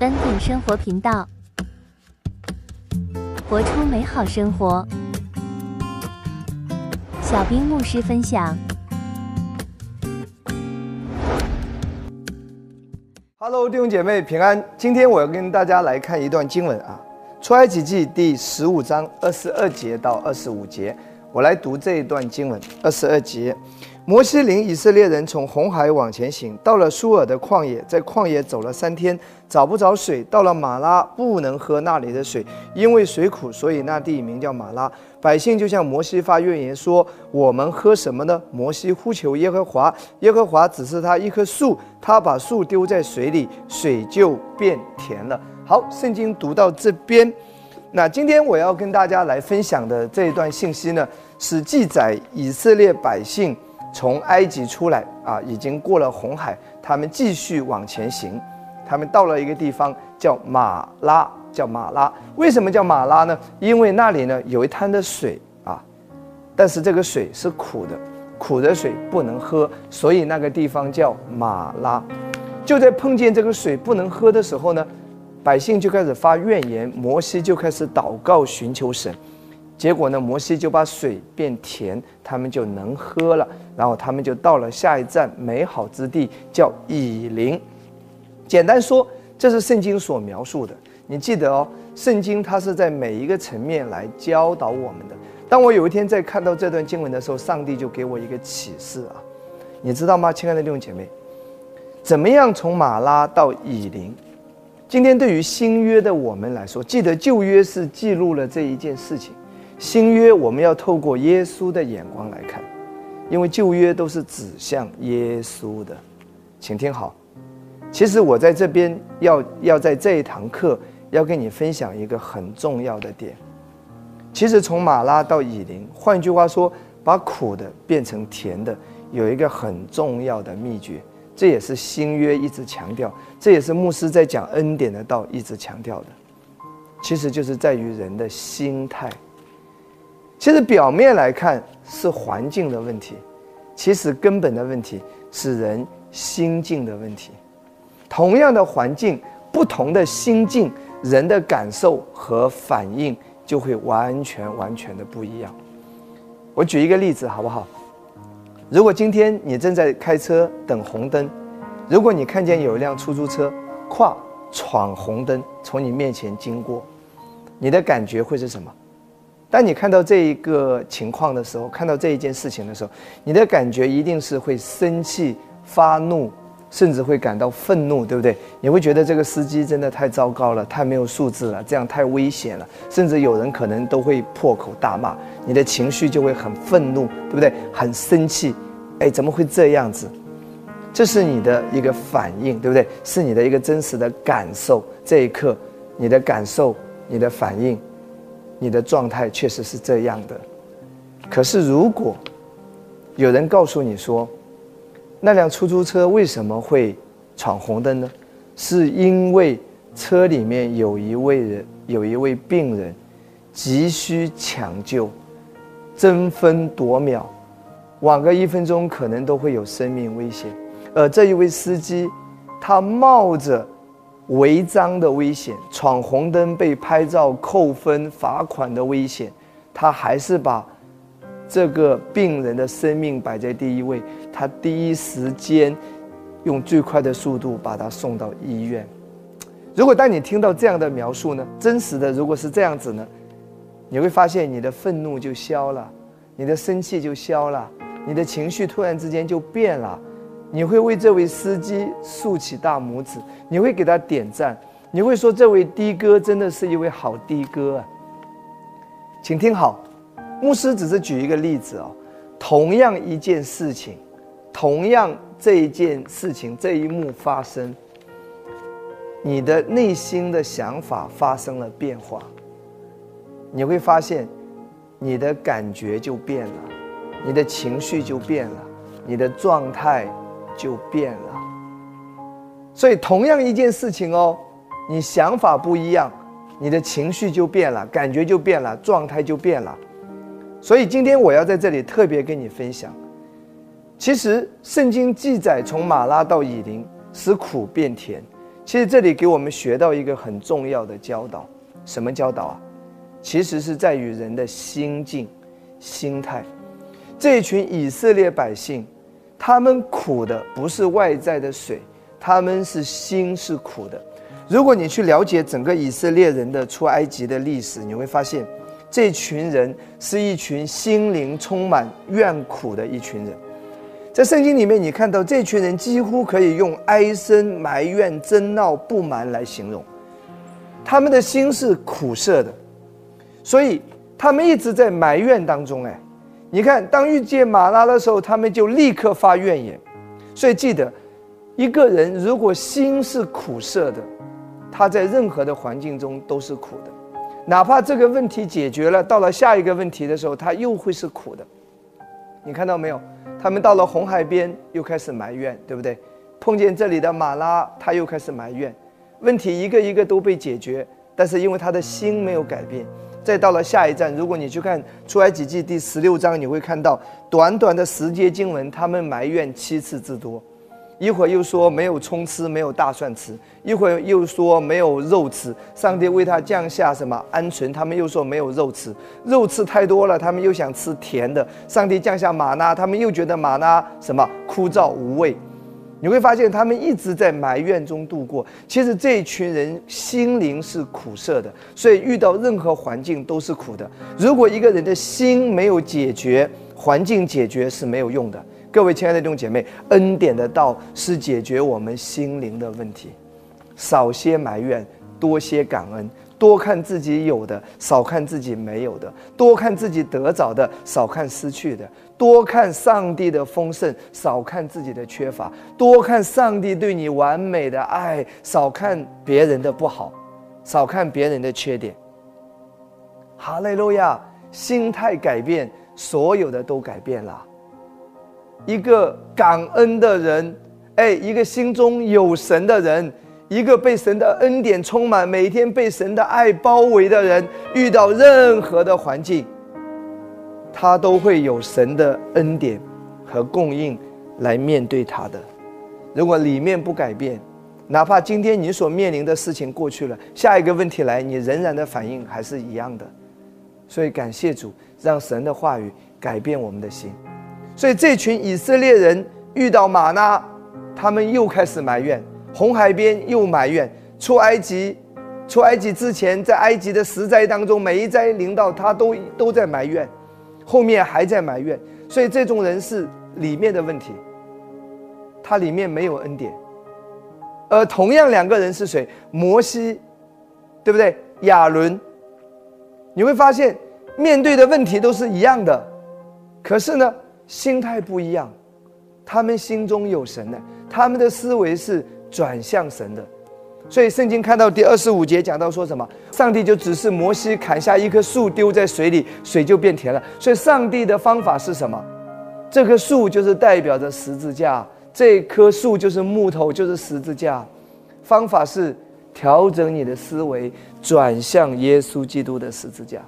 恩典生活频道，活出美好生活。小兵牧师分享。Hello，弟兄姐妹平安。今天我要跟大家来看一段经文啊，《出埃及记》第十五章二十二节到二十五节。我来读这一段经文，二十二节。摩西领以色列人从红海往前行，到了苏尔的旷野，在旷野走了三天，找不着水。到了马拉，不能喝那里的水，因为水苦，所以那地名叫马拉。百姓就向摩西发怨言说：“我们喝什么呢？”摩西呼求耶和华，耶和华指示他一棵树，他把树丢在水里，水就变甜了。好，圣经读到这边，那今天我要跟大家来分享的这一段信息呢，是记载以色列百姓。从埃及出来啊，已经过了红海，他们继续往前行，他们到了一个地方叫马拉，叫马拉。为什么叫马拉呢？因为那里呢有一滩的水啊，但是这个水是苦的，苦的水不能喝，所以那个地方叫马拉。就在碰见这个水不能喝的时候呢，百姓就开始发怨言，摩西就开始祷告寻求神。结果呢，摩西就把水变甜，他们就能喝了。然后他们就到了下一站美好之地，叫以琳。简单说，这是圣经所描述的。你记得哦，圣经它是在每一个层面来教导我们的。当我有一天在看到这段经文的时候，上帝就给我一个启示啊，你知道吗，亲爱的弟兄姐妹？怎么样从马拉到以琳？今天对于新约的我们来说，记得旧约是记录了这一件事情。新约我们要透过耶稣的眼光来看，因为旧约都是指向耶稣的，请听好。其实我在这边要要在这一堂课要跟你分享一个很重要的点。其实从马拉到以琳，换句话说，把苦的变成甜的，有一个很重要的秘诀，这也是新约一直强调，这也是牧师在讲恩典的道一直强调的，其实就是在于人的心态。其实表面来看是环境的问题，其实根本的问题是人心境的问题。同样的环境，不同的心境，人的感受和反应就会完全完全的不一样。我举一个例子好不好？如果今天你正在开车等红灯，如果你看见有一辆出租车跨闯红灯从你面前经过，你的感觉会是什么？当你看到这一个情况的时候，看到这一件事情的时候，你的感觉一定是会生气、发怒，甚至会感到愤怒，对不对？你会觉得这个司机真的太糟糕了，太没有素质了，这样太危险了，甚至有人可能都会破口大骂，你的情绪就会很愤怒，对不对？很生气，哎，怎么会这样子？这是你的一个反应，对不对？是你的一个真实的感受。这一刻，你的感受，你的反应。你的状态确实是这样的，可是如果有人告诉你说，那辆出租车为什么会闯红灯呢？是因为车里面有一位人，有一位病人，急需抢救，争分夺秒，晚个一分钟可能都会有生命危险，而这一位司机，他冒着。违章的危险，闯红灯被拍照扣分罚款的危险，他还是把这个病人的生命摆在第一位。他第一时间用最快的速度把他送到医院。如果当你听到这样的描述呢，真实的如果是这样子呢，你会发现你的愤怒就消了，你的生气就消了，你的情绪突然之间就变了。你会为这位司机竖起大拇指，你会给他点赞，你会说这位的哥真的是一位好的哥啊。请听好，牧师只是举一个例子哦，同样一件事情，同样这一件事情这一幕发生，你的内心的想法发生了变化，你会发现你的感觉就变了，你的情绪就变了，你的状态。就变了，所以同样一件事情哦，你想法不一样，你的情绪就变了，感觉就变了，状态就变了。所以今天我要在这里特别跟你分享，其实圣经记载从马拉到以琳使苦变甜，其实这里给我们学到一个很重要的教导，什么教导啊？其实是在于人的心境、心态。这一群以色列百姓，他们苦的不是外在的水，他们是心是苦的。如果你去了解整个以色列人的出埃及的历史，你会发现，这群人是一群心灵充满怨苦的一群人。在圣经里面，你看到这群人几乎可以用哀声、埋怨、争闹、不满来形容，他们的心是苦涩的，所以他们一直在埋怨当中。哎，你看，当遇见马拉的时候，他们就立刻发怨言。所以记得，一个人如果心是苦涩的，他在任何的环境中都是苦的，哪怕这个问题解决了，到了下一个问题的时候，他又会是苦的。你看到没有？他们到了红海边，又开始埋怨，对不对？碰见这里的马拉，他又开始埋怨。问题一个一个都被解决，但是因为他的心没有改变。再到了下一站，如果你去看出埃及记第十六章，你会看到短短的十节经文，他们埋怨七次之多。一会儿又说没有葱吃，没有大蒜吃；一会儿又说没有肉吃。上帝为他降下什么鹌鹑，他们又说没有肉吃，肉吃太多了，他们又想吃甜的。上帝降下玛纳，他们又觉得玛纳什么枯燥无味。你会发现他们一直在埋怨中度过。其实这一群人心灵是苦涩的，所以遇到任何环境都是苦的。如果一个人的心没有解决，环境解决是没有用的。各位亲爱的弟兄姐妹，恩典的道是解决我们心灵的问题，少些埋怨，多些感恩，多看自己有的，少看自己没有的；多看自己得着的，少看失去的；多看上帝的丰盛，少看自己的缺乏；多看上帝对你完美的爱，少看别人的不好，少看别人的缺点。哈利路亚！心态改变，所有的都改变了。一个感恩的人，哎，一个心中有神的人，一个被神的恩典充满，每天被神的爱包围的人，遇到任何的环境，他都会有神的恩典和供应来面对他的。如果里面不改变，哪怕今天你所面临的事情过去了，下一个问题来，你仍然的反应还是一样的。所以感谢主，让神的话语改变我们的心。所以这群以色列人遇到马拉，他们又开始埋怨；红海边又埋怨；出埃及，出埃及之前，在埃及的十灾当中，每一灾临到他都都在埋怨，后面还在埋怨。所以这种人是里面的问题，他里面没有恩典。而同样两个人是谁？摩西，对不对？亚伦，你会发现面对的问题都是一样的，可是呢？心态不一样，他们心中有神的，他们的思维是转向神的，所以圣经看到第二十五节讲到说什么？上帝就指示摩西砍下一棵树丢在水里，水就变甜了。所以上帝的方法是什么？这棵树就是代表着十字架，这棵树就是木头，就是十字架。方法是调整你的思维，转向耶稣基督的十字架，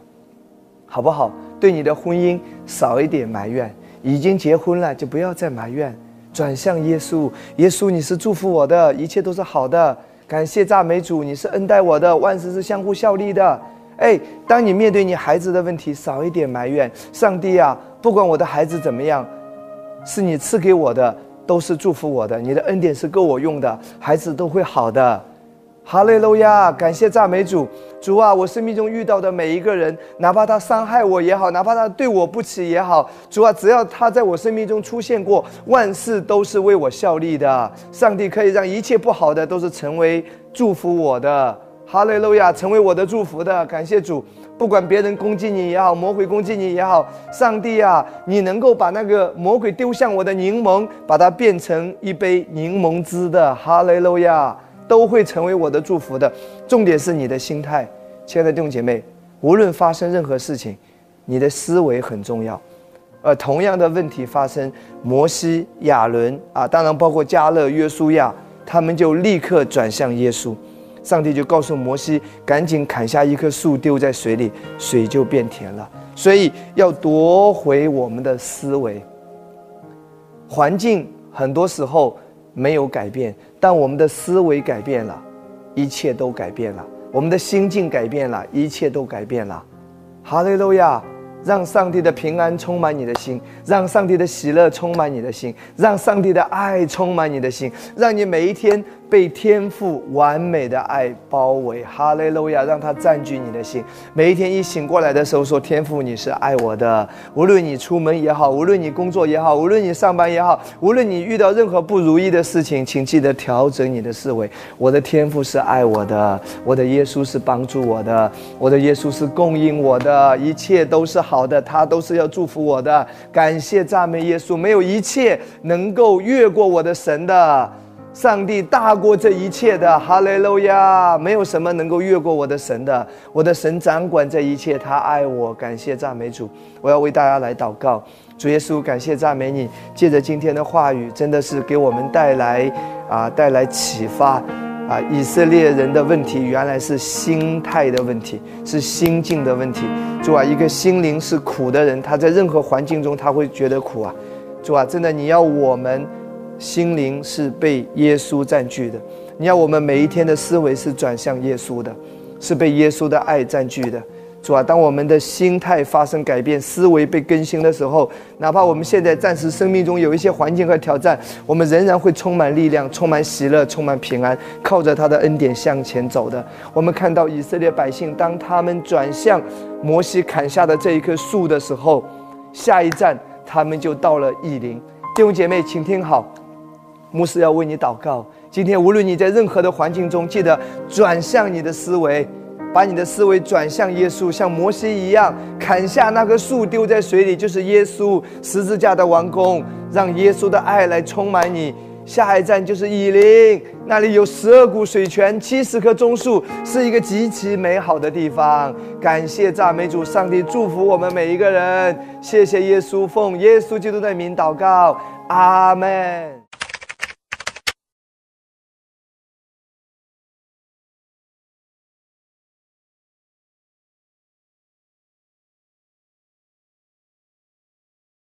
好不好？对你的婚姻少一点埋怨。已经结婚了，就不要再埋怨，转向耶稣。耶稣，你是祝福我的，一切都是好的。感谢赞美主，你是恩待我的，万事是相互效力的。哎，当你面对你孩子的问题，少一点埋怨。上帝啊，不管我的孩子怎么样，是你赐给我的，都是祝福我的。你的恩典是够我用的，孩子都会好的。哈利路亚！感谢赞美主，主啊，我生命中遇到的每一个人，哪怕他伤害我也好，哪怕他对我不起也好，主啊，只要他在我生命中出现过，万事都是为我效力的。上帝可以让一切不好的都是成为祝福我的。哈利路亚，成为我的祝福的。感谢主，不管别人攻击你也好，魔鬼攻击你也好，上帝啊，你能够把那个魔鬼丢向我的柠檬，把它变成一杯柠檬汁的。哈利路亚。都会成为我的祝福的。重点是你的心态，亲爱的弟兄姐妹，无论发生任何事情，你的思维很重要。而同样的问题发生，摩西、亚伦啊，当然包括加勒、约书亚，他们就立刻转向耶稣。上帝就告诉摩西，赶紧砍下一棵树丢在水里，水就变甜了。所以要夺回我们的思维。环境很多时候没有改变。但我们的思维改变了，一切都改变了；我们的心境改变了，一切都改变了。哈利路亚！让上帝的平安充满你的心，让上帝的喜乐充满你的心，让上帝的爱充满你的心，让你每一天。被天赋完美的爱包围，哈利路亚，让它占据你的心。每一天一醒过来的时候，说天赋你是爱我的。无论你出门也好，无论你工作也好，无论你上班也好，无论你遇到任何不如意的事情，请记得调整你的思维。我的天赋是爱我的，我的耶稣是帮助我的，我的耶稣是供应我的，一切都是好的，他都是要祝福我的。感谢赞美耶稣，没有一切能够越过我的神的。上帝大过这一切的，哈利路亚！没有什么能够越过我的神的，我的神掌管这一切，他爱我，感谢赞美主。我要为大家来祷告，主耶稣，感谢赞美你，借着今天的话语，真的是给我们带来啊，带来启发啊！以色列人的问题原来是心态的问题，是心境的问题。主啊，一个心灵是苦的人，他在任何环境中他会觉得苦啊！主啊，真的你要我们。心灵是被耶稣占据的，你要我们每一天的思维是转向耶稣的，是被耶稣的爱占据的。主啊，当我们的心态发生改变，思维被更新的时候，哪怕我们现在暂时生命中有一些环境和挑战，我们仍然会充满力量、充满喜乐、充满平安，靠着他的恩典向前走的。我们看到以色列百姓，当他们转向摩西砍下的这一棵树的时候，下一站他们就到了异林。弟兄姐妹，请听好。牧师要为你祷告。今天，无论你在任何的环境中，记得转向你的思维，把你的思维转向耶稣，像摩西一样砍下那棵树，丢在水里，就是耶稣十字架的完工，让耶稣的爱来充满你。下一站就是以林，那里有十二股水泉，七十棵棕树，是一个极其美好的地方。感谢赞美主，上帝祝福我们每一个人。谢谢耶稣，奉耶稣基督的名祷告，阿门。